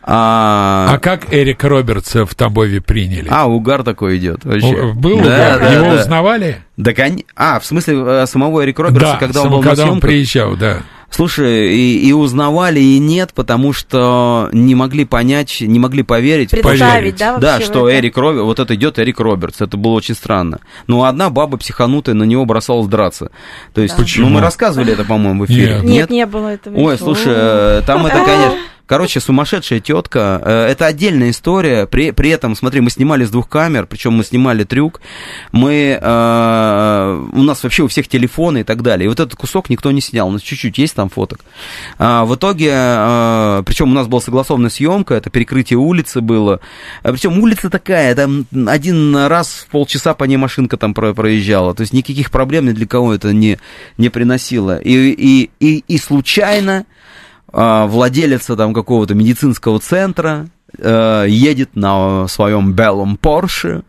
А, А как Эрика Робертса в Тамбове приняли? а, угар такой идет вообще. Был да, угар? да, Его да. узнавали? Да, кон- А, в смысле, э, самого Эрика Робертса, да, когда он был на когда он съемках? приезжал, да. Слушай, и, и узнавали, и нет, потому что не могли понять, не могли поверить. Представить, поверить. да, вообще Да, что это? Эрик Робертс, вот это идет Эрик Робертс, это было очень странно. Ну, одна баба психанутая на него бросалась драться. То есть, Да. Почему? ну, мы рассказывали это, по-моему, в эфире. Нет. Нет, не было этого. Ой, ничего. слушай, э, там это, конечно... Короче, сумасшедшая тетка. Э, Это отдельная история. При, при этом, смотри, мы снимали с двух камер, причем мы снимали трюк. Мы э, у нас вообще у всех телефоны и так далее. И вот этот кусок никто не снял. У нас чуть-чуть есть там фоток. А, в итоге, э, причем у нас была согласованная съемка, это перекрытие улицы было. А, причем улица такая, там один раз в полчаса по ней машинка там про- проезжала. То есть никаких проблем ни для кого это не, не приносило. И, и, и, и случайно владелица там какого-то медицинского центра э, едет на своем белом Порше.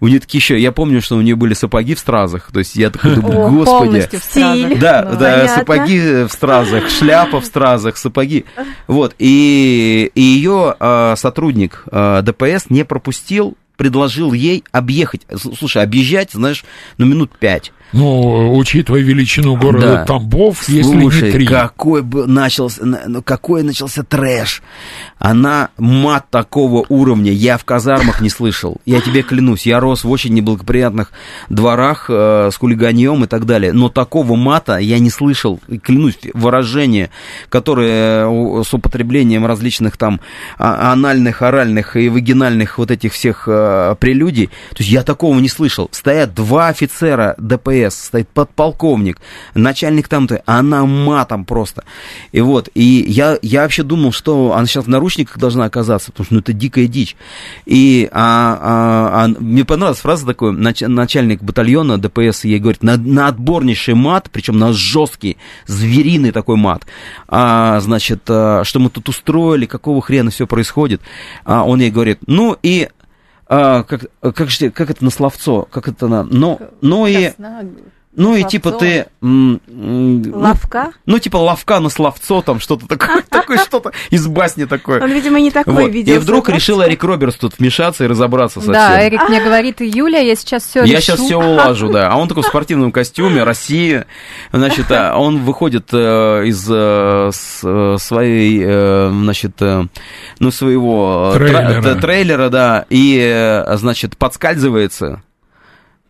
У нее такие еще, я помню, что у нее были сапоги в стразах. То есть я такой думаю, господи. полностью в стразах. Стиль. Да, Ну, да, понятно. сапоги в стразах, шляпа в стразах, сапоги. Вот, и, и ее а, сотрудник а, ДПС не пропустил предложил ей объехать. Слушай, объезжать, знаешь, ну, минут пять. Ну, учитывая величину города Да. Тамбов, если Слушай, не три. какой бы начался, на- ну, какой начался трэш. Она мат такого уровня я в казармах не слышал. Я тебе клянусь, я рос в очень неблагоприятных дворах э, с хулиганьем и так далее. Но такого мата я не слышал. Клянусь, выражения, которые э, с употреблением различных там а- анальных, оральных и вагинальных вот этих всех э, прелюдий. То есть я такого не слышал. Стоят два офицера ДПС, стоит подполковник, начальник там-то, она матом просто. И вот, и я, я вообще думал, что она сейчас в наручниках должна оказаться, потому что ну, это дикая дичь. И а, а- а мне понравилась фраза такой, нач- начальник батальона ДПС ей говорит, на, на отборнейший мат, причем на жесткий, звериный такой мат, а, значит, а, что мы тут устроили, какого хрена все происходит. А он ей говорит, ну и а, как, как, как это на словцо, как это на, ну, ну и, ну и типа ты, м, м, ну, Лавка? ну, типа ловка на словцо, там что-то такое, [laughs] такое что-то из басни такое. Он, видимо, не такой Вот. видел. И вдруг решил Эрик Робертс тут вмешаться и разобраться со Да, всем. Эрик мне [laughs] говорит, Юля, я сейчас все Я сейчас все улажу, да. А он такой в спортивном костюме, Россия. Значит, а, он выходит э, из э, с- э, своей, э, значит, э, ну, своего Трейлера. тра- т- трейлера, да, и, значит, подскальзывается.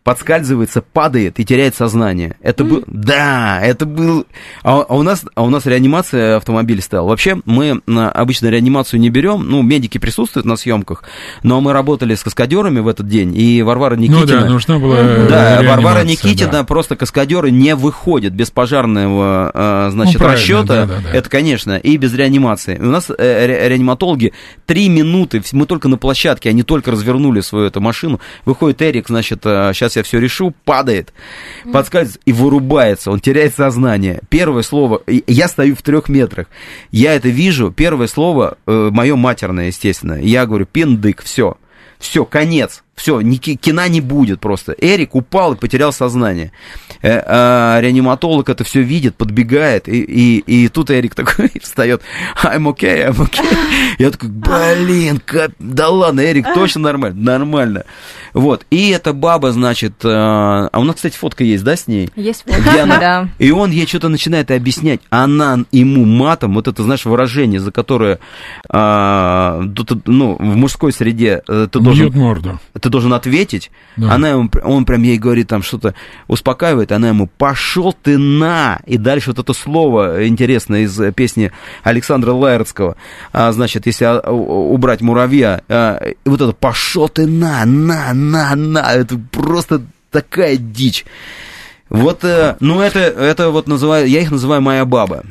Подскальзывается, падает и теряет сознание. Это был, да, это был. А, а у нас, а у нас реанимация автомобиля стояла. Вообще мы обычно реанимацию не берем. Ну, медики присутствуют на съемках, но мы работали с каскадерами в этот день, и Варвара Никитина. Ну да, нужна была Да, реанимация, Варвара Никитина, да. просто каскадеры не выходят без пожарного, э, значит, Ну, расчета. да, да, да. Это, конечно, и без реанимации. У нас э, ре- реаниматологи три минуты, мы только на площадке, они только развернули свою эту машину. Выходит Эрик, значит, сейчас я все решу, падает, подскальзывается и вырубается, он теряет сознание. Первое слово, я стою в трех метрах, я это вижу, первое слово, мое матерное, естественно. Я говорю, пиндык, все. Все, конец. Все, ни, ки- кино не будет просто. Эрик упал и потерял сознание. Э, а реаниматолог это все видит, подбегает, и, и, и тут Эрик такой [laughs] встает. I'm okay, I'm okay. Я такой, блин, кап- да ладно, Эрик, точно нормально? Нормально. Вот, и эта баба, значит, э, а у нас, кстати, фотка есть, да, с ней? Есть Где фото, она- да. И он ей что-то начинает объяснять. Она ему матом, вот это, знаешь, выражение, за которое, тут, ну, в мужской среде э, ты должен, Бьет морду. Ты должен ответить. Да. Она ему, он прям ей говорит там что-то, успокаивает, она ему, пошел ты на! И дальше вот это слово интересное из э, песни Александра Лаертского. А, значит, если а, убрать муравья, а, вот это пошел ты на, на, на, на, это просто такая дичь. Вот, э, ну это, это вот называю, я их называю моя баба.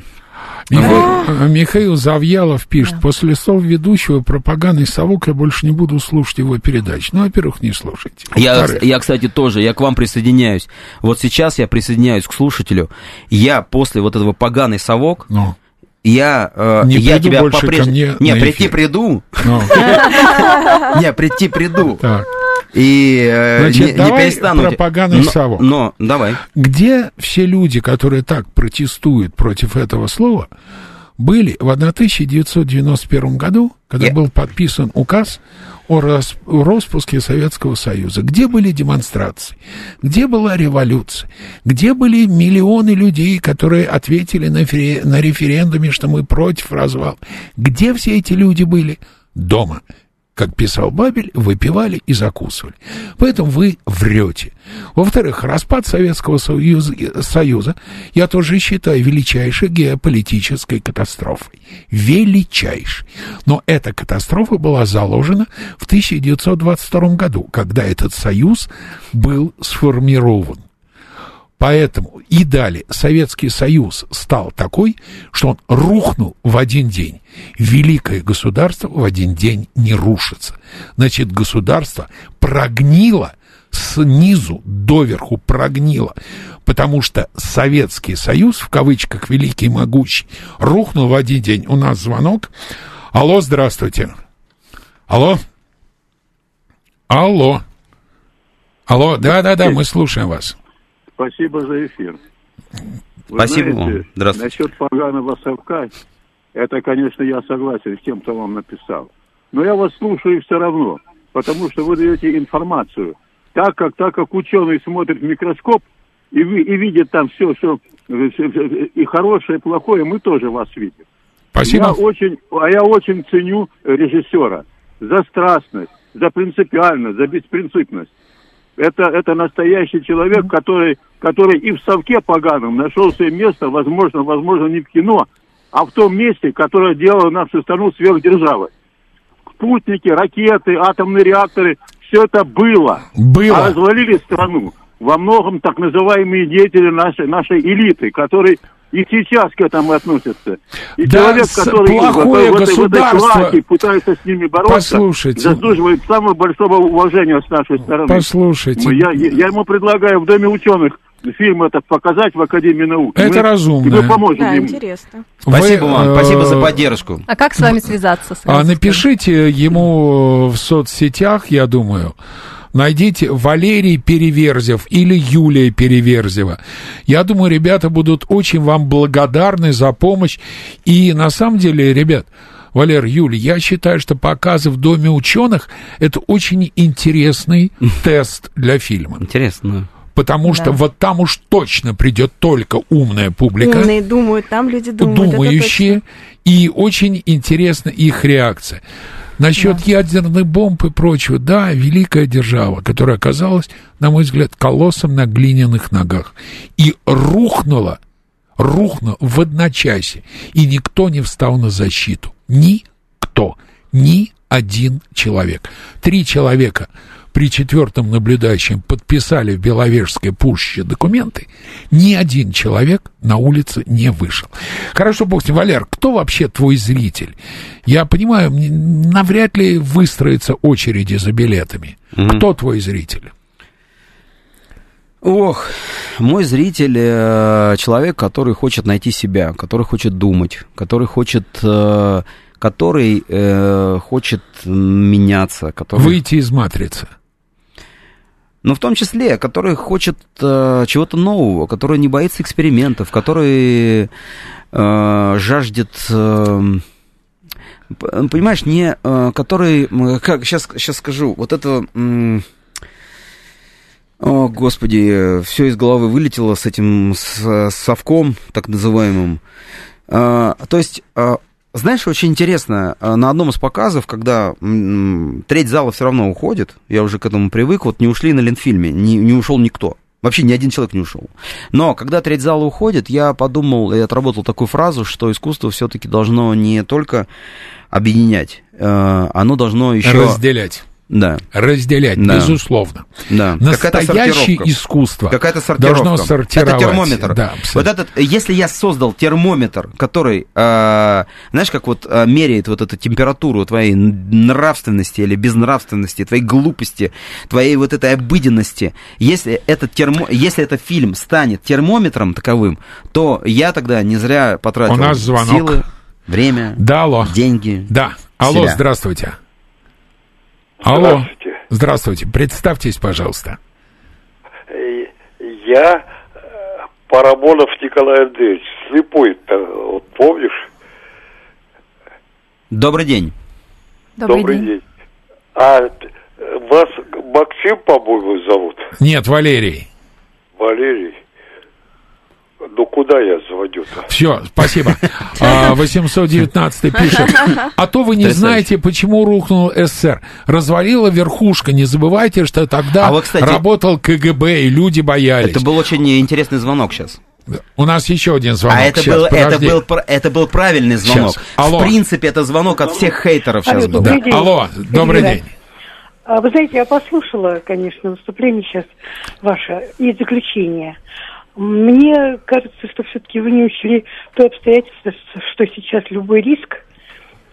Миха- Михаил Завьялов пишет, после слов ведущего пропаганды совок я больше не буду слушать его передач. Ну, во-первых, не слушайте. Я, я, кстати, тоже, я к вам присоединяюсь. Вот сейчас я присоединяюсь к слушателю. Я после вот этого поганый совок, ну, я, э, Не я тебя по-прежнему... мне [laughs] Не, прийти приду. ну, Не, прийти приду. И э, Значит, не, не давай перестану. про поганый но, совок. Но, давай. Где все люди, которые так протестуют против этого слова, были в 1991 году, когда Я- был подписан указ о рас- распуске Советского Союза? Где были демонстрации? Где была революция? Где были миллионы людей, которые ответили на, фе- на референдуме, что мы против развала? Где все эти люди были? Дома. Как писал Бабель, выпивали и закусывали. Поэтому вы врете. Во-вторых, распад Советского Союза, Союза я тоже считаю величайшей геополитической катастрофой. Величайшей. Но эта катастрофа была заложена в 1922 году, когда этот союз был сформирован. Поэтому и далее Советский Союз стал такой, что он рухнул в один день. Великое государство в один день не рушится. Значит, государство прогнило снизу доверху прогнило, потому что Советский Союз, в кавычках великий и могучий, рухнул в один день. У нас звонок. Алло, здравствуйте. Алло. Алло. Алло, да-да-да, мы слушаем вас. Спасибо за эфир. Вы Спасибо вам. знаете, Здравствуйте. Насчет поганого совка, это, конечно, я согласен с тем, кто вам написал. Но я вас слушаю все равно. потому что вы даете информацию. Так как, так как ученый смотрит в микроскоп и, ви- и видит там все, все, и хорошее, и плохое, мы тоже вас видим. Спасибо. Я очень, а я очень ценю режиссера за страстность, за принципиальность, за беспринципность. Это, это настоящий человек, который, который и в совке поганом нашел себе место, возможно, возможно, не в кино, а в том месте, которое делало нашу страну сверхдержавой. Спутники, ракеты, атомные реакторы, все это было. Было. А развалили страну во многом так называемые деятели нашей, нашей элиты, которые и сейчас к этому относятся. И Да, человек, с- который плохое в, этой- в этой государство- клаке пытается с ними бороться, Послушайте. заслуживает самого большого уважения с нашей стороны. Послушайте. Я, я- ему предлагаю в Доме ученых фильм этот показать в Академии наук. Это Мы- разумно. Мы поможем Да, ему. интересно. Спасибо Вы, вам, э, спасибо за поддержку. А как с вами связаться? А сразу скажу? напишите ему в соцсетях, я думаю. Найдите Валерий Переверзев или Юлия Переверзева. Я думаю, ребята будут очень вам благодарны за помощь. И на самом деле, ребят, Валер, Юль, я считаю, что показы в Доме ученых это очень интересный [laughs] тест для фильма. Интересно. Потому что Да. вот там уж точно придет только умная публика Умные думают, там люди думают. думающие, и очень интересна их реакция. Насчет ядерных бомб и прочего, да, великая держава, которая оказалась, на мой взгляд, колоссом на глиняных ногах. И рухнула, рухнула в одночасье. И никто не встал на защиту. Никто. Ни один человек. Три человека при четвертом наблюдающем подписали в Беловежской пуще документы, ни один человек на улице не вышел. Хорошо, бог с ним. Валер, кто вообще твой зритель? Я понимаю, навряд ли выстроятся очереди за билетами. Кто твой зритель? Ох, мой зритель э, человек, который хочет найти себя, который хочет думать, который хочет, э, который э, хочет меняться, который, Выйти из матрицы. Ну в том числе, который хочет э, чего-то нового, который не боится экспериментов, который э, жаждет э, понимаешь, не э, который, как сейчас, сейчас скажу, вот это, м, о, господи, все из головы вылетело с этим с, с совком, так называемым. А, то есть, а, знаешь, очень интересно, а, на одном из показов, когда треть зала все равно уходит, я уже к этому привык, вот не ушли на Ленфильме, не, не ушел никто. Вообще ни один человек не ушел. Но когда треть зала уходит, я подумал и отработал такую фразу, что искусство все-таки должно не только объединять, э, оно должно еще... Разделять. Да, Разделять, Да. безусловно. да. Настоящее искусство Какая-то сортировка. должно сортировать. Это термометр. Да, вот этот, если я создал термометр, который, э, знаешь, как вот э, меряет вот эту температуру твоей нравственности или безнравственности, твоей глупости, твоей вот этой обыденности, если этот, термо, если этот фильм станет термометром таковым, то я тогда не зря потратил У нас звонок. силы, время, Да, алло. деньги. Да. Алло, себя. здравствуйте. Алло. Здравствуйте. Здравствуйте. Представьтесь, пожалуйста. Э, Я э, Парамонов Николай Андреевич, слепой, вот помнишь? Добрый день. Добрый, день. А э, вас Максим, по-моему, зовут? Нет, Валерий. Валерий. Ну, куда я звоню-то? Все, спасибо. А, 819 пишет. А то вы не знаете, почему рухнул СССР. Развалила верхушка. Не забывайте, что тогда А вот, кстати, работал КГБ, и люди боялись. Это был очень интересный звонок сейчас. У нас еще один звонок. А это Сейчас, был, это, был, это был правильный звонок. Сейчас. Алло. В принципе, это звонок от всех хейтеров сейчас Алло, был. Да. День. Алло, добрый Ирина. день. А, Вы знаете, я послушала, конечно, выступление сейчас ваше и заключение. Мне кажется, что все-таки вы не учли то обстоятельство, что сейчас любой риск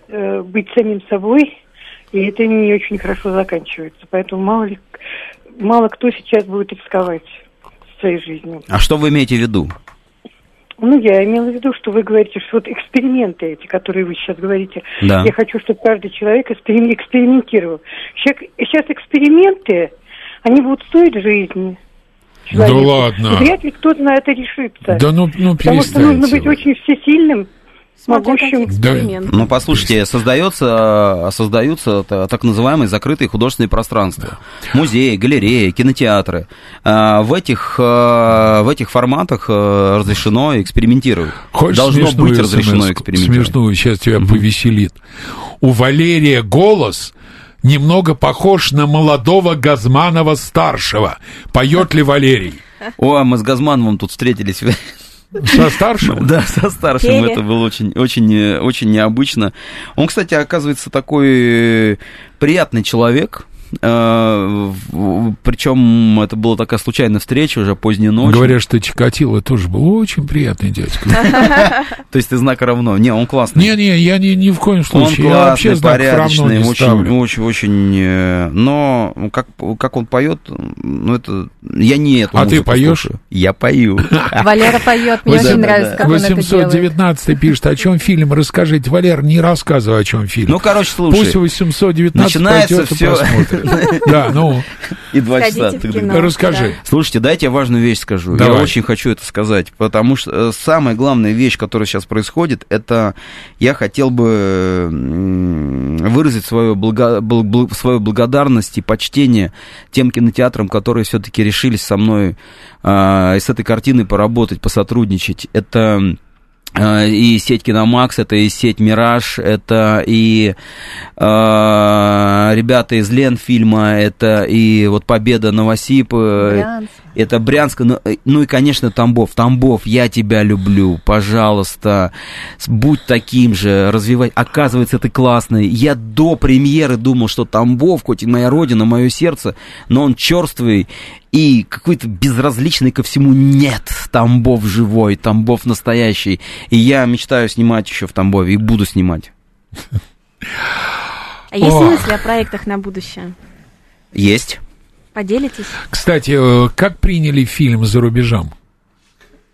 э, быть самим собой, и это не очень хорошо заканчивается. Поэтому мало ли, мало кто сейчас будет рисковать своей жизнью. А что вы имеете в виду? Ну, я имела в виду, что вы говорите, что вот эксперименты эти, которые вы сейчас говорите, Да. я хочу, чтобы каждый человек эксперим- экспериментировал. Сейчас эксперименты, они будут стоить жизни. Человеку. Да ладно. И вряд ли кто-то на это решится. Да ну, ну Потому что нужно быть вы. очень всесильным могущим. эксперименты. Ну, послушайте, создается, создаются та- так называемые закрытые художественные пространства. Музеи, галереи, кинотеатры. А, В этих, а, в этих форматах а, разрешено экспериментировать. Хочешь Должно смешную быть разрешено смс-ку? экспериментировать. Смешную, сейчас тебя повеселит. У Валерия голос немного похож на молодого Газманова-старшего. Поет ли Валерий? О, а мы с Газмановым тут встретились. Со старшим? [laughs] Да, со старшим Пели. это было очень, очень, очень необычно. Он, кстати, оказывается такой приятный человек. Причем это была такая случайная встреча уже поздней ночью. Говорят, что Чикатило тоже был очень приятный дядька. [laughs] То есть ты знака равно. Не, он классный. Не-не, я ни, ни в коем Он случае. вообще классный, порядочный, не очень, очень, очень. э, Но как, как он поет, ну это я не эту А ты поешь? Я пою. [laughs] Валера поет, мне очень нравится, как он это делает. 819 пишет, о чем фильм, расскажите. Валер, не рассказывай, о чем фильм. Ну, короче, слушай. Пусть 819 Начинается пойдет и всё. посмотрит. [laughs] Да, ну, И два часа. Расскажи. Слушайте, дайте я важную вещь скажу. Я очень хочу это сказать, потому что э, самая главная вещь, которая сейчас происходит, это я хотел бы выразить свою, благо- бл- бл- свою благодарность и почтение тем кинотеатрам, которые все-таки решились со мной и с этой картиной поработать, посотрудничать. Это и сеть Киномакс, это и сеть Мираж, это и а, ребята из Ленфильма, это и вот Победа Новосип, э, Брянск. Это Брянск, ну, э, ну и, конечно, Тамбов. Тамбов, я тебя люблю, пожалуйста, будь таким же, развивай. Оказывается, ты классный. Я до премьеры думал, что Тамбов, хоть и моя родина, мое сердце, но он черствый и какой-то безразличный ко всему. Нет, Тамбов живой, Тамбов настоящий. И я мечтаю снимать еще в Тамбове и буду снимать. [laughs] А есть мысли о проектах на будущее? Есть. Поделитесь? Кстати, э, как приняли фильм за рубежом?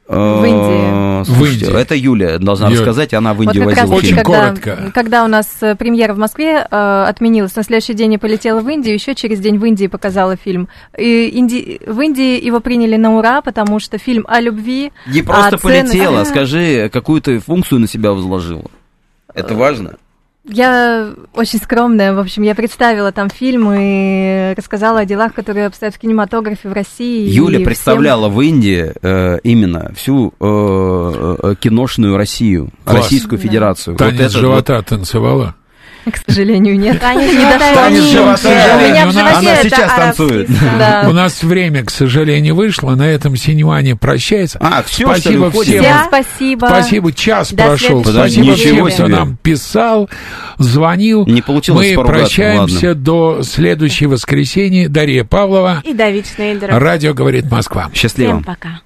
В Индии. Э, слушайте, В Индии. это Юля должна Юля. рассказать, она в Вот как раз возила Очень когда, коротко. когда у нас э, премьера в Москве э, отменилась, на следующий день я полетела в Индию, еще через день в Индии показала фильм. И Инди... В Индии его приняли на ура, потому что фильм о любви, Не просто о ценности. полетела, скажи, какую ты функцию на себя возложила. Это важно. Я очень скромная, в общем, я представила там фильм и рассказала о делах, которые обстоят в кинематографе в России. Юля представляла в Индии э, именно всю э, э, киношную Россию, Класс. Российскую Федерацию. Танец вот- живота танцевала? [laughs] к сожалению, нет. Танец Не дошло. У меня в Она животе сейчас танцует. У нас время, к сожалению, вышло. На этом Синеване прощается. А, Спасибо всем. Спасибо. Спасибо, час прошел. Спасибо всем, кто нам писал, звонил. Не получилось Мы прощаемся до следующего воскресенья. Дарья Павлова. И Давид Шнейдер. Радио говорит Москва. Счастливо. Всем пока.